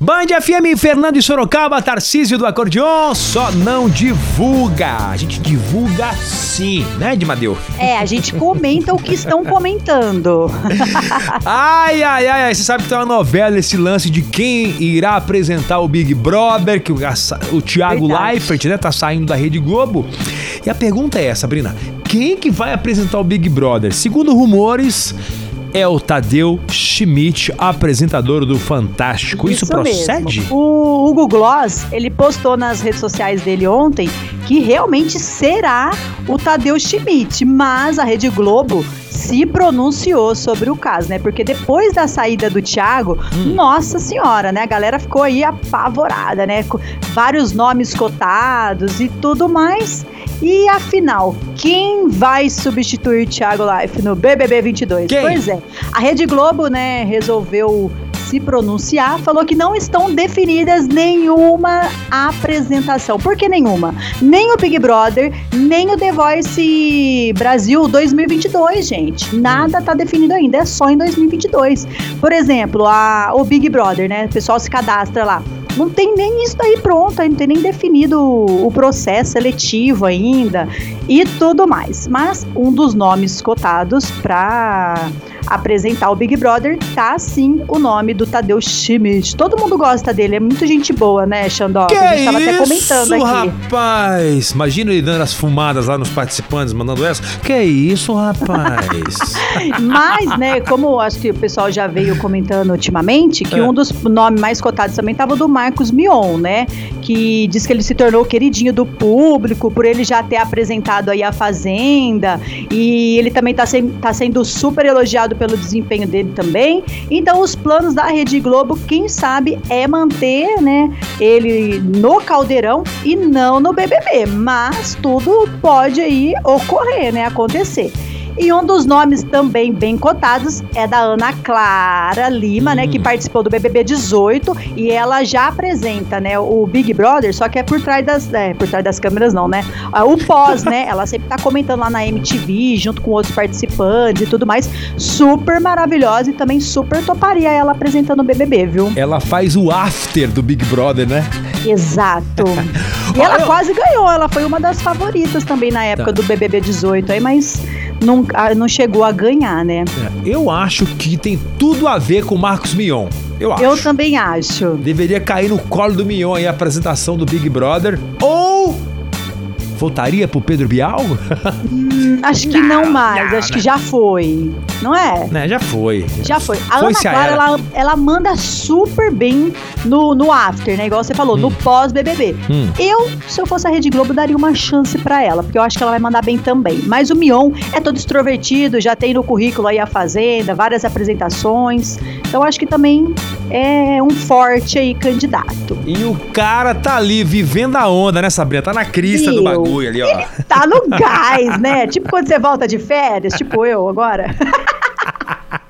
Band FM, Fernando e Sorocaba, Tarcísio do Acordeon, só não divulga. A gente divulga sim, né, Dimadeu? É, a gente comenta o que estão comentando. ai, ai, ai, você sabe que tem uma novela, esse lance de quem irá apresentar o Big Brother, que o, o Thiago Verdade. Leifert, né, tá saindo da Rede Globo. E a pergunta é essa, Sabrina, quem que vai apresentar o Big Brother? Segundo rumores é o Tadeu Schmidt, apresentador do Fantástico. Isso, Isso procede? Mesmo. O Hugo Gloss, ele postou nas redes sociais dele ontem que realmente será o Tadeu Schmidt, mas a Rede Globo se pronunciou sobre o caso, né? Porque depois da saída do Thiago, hum. nossa senhora, né? A galera ficou aí apavorada, né? Com vários nomes cotados e tudo mais. E afinal, quem vai substituir Thiago Life no BBB 22? Quem? Pois é, a Rede Globo, né, resolveu se pronunciar, falou que não estão definidas nenhuma apresentação. Por que nenhuma? Nem o Big Brother, nem o The Voice Brasil 2022, gente. Nada tá definido ainda, é só em 2022. Por exemplo, a, o Big Brother, né? O pessoal se cadastra lá. Não tem nem isso daí pronto, não tem nem definido o processo seletivo ainda e tudo mais. Mas um dos nomes cotados para apresentar o Big Brother, tá sim o nome do Tadeu Schmidt. Todo mundo gosta dele, é muito gente boa, né, Xandó? Que a gente tava isso, até comentando aqui. rapaz! Imagina ele dando as fumadas lá nos participantes, mandando essa. Que isso, rapaz! Mas, né, como acho que o pessoal já veio comentando ultimamente, que é. um dos nomes mais cotados também tava do Marcos Mion, né? Que diz que ele se tornou queridinho do público por ele já ter apresentado aí a Fazenda. E ele também tá, se, tá sendo super elogiado pelo desempenho dele também. Então, os planos da Rede Globo, quem sabe, é manter, né, ele no caldeirão e não no BBB. Mas tudo pode aí ocorrer, né, acontecer. E um dos nomes também bem cotados é da Ana Clara Lima, hum. né, que hum. participou do BBB 18 e ela já apresenta, né, o Big Brother, só que é por trás das, é, por trás das câmeras não, né? Ah, o pós, né? Ela sempre tá comentando lá na MTV junto com outros participantes e tudo mais. Super maravilhosa e também super toparia ela apresentando o BBB, viu? Ela faz o after do Big Brother, né? Exato. e ela quase ganhou, ela foi uma das favoritas também na época tá. do BBB 18 aí, mas não, não chegou a ganhar, né? É, eu acho que tem tudo a ver com o Marcos Mion. Eu acho. Eu também acho. Deveria cair no colo do Mion aí a apresentação do Big Brother. Ou voltaria pro Pedro Bial? Hum, acho que não, não mais, não, acho não. que já foi. Não é? Né, já foi. Já foi. A foi Ana Clara, ela, ela manda super bem no, no after, né? Igual você falou, hum. no pós-BBB. Hum. Eu, se eu fosse a Rede Globo, daria uma chance para ela, porque eu acho que ela vai mandar bem também. Mas o Mion é todo extrovertido, já tem no currículo aí a Fazenda, várias apresentações. Então acho que também é um forte aí candidato. E o cara tá ali vivendo a onda, né, Sabrina? Tá na crista do bagulho ali, ó. Ele tá no gás, né? Tipo quando você volta de férias, tipo eu agora.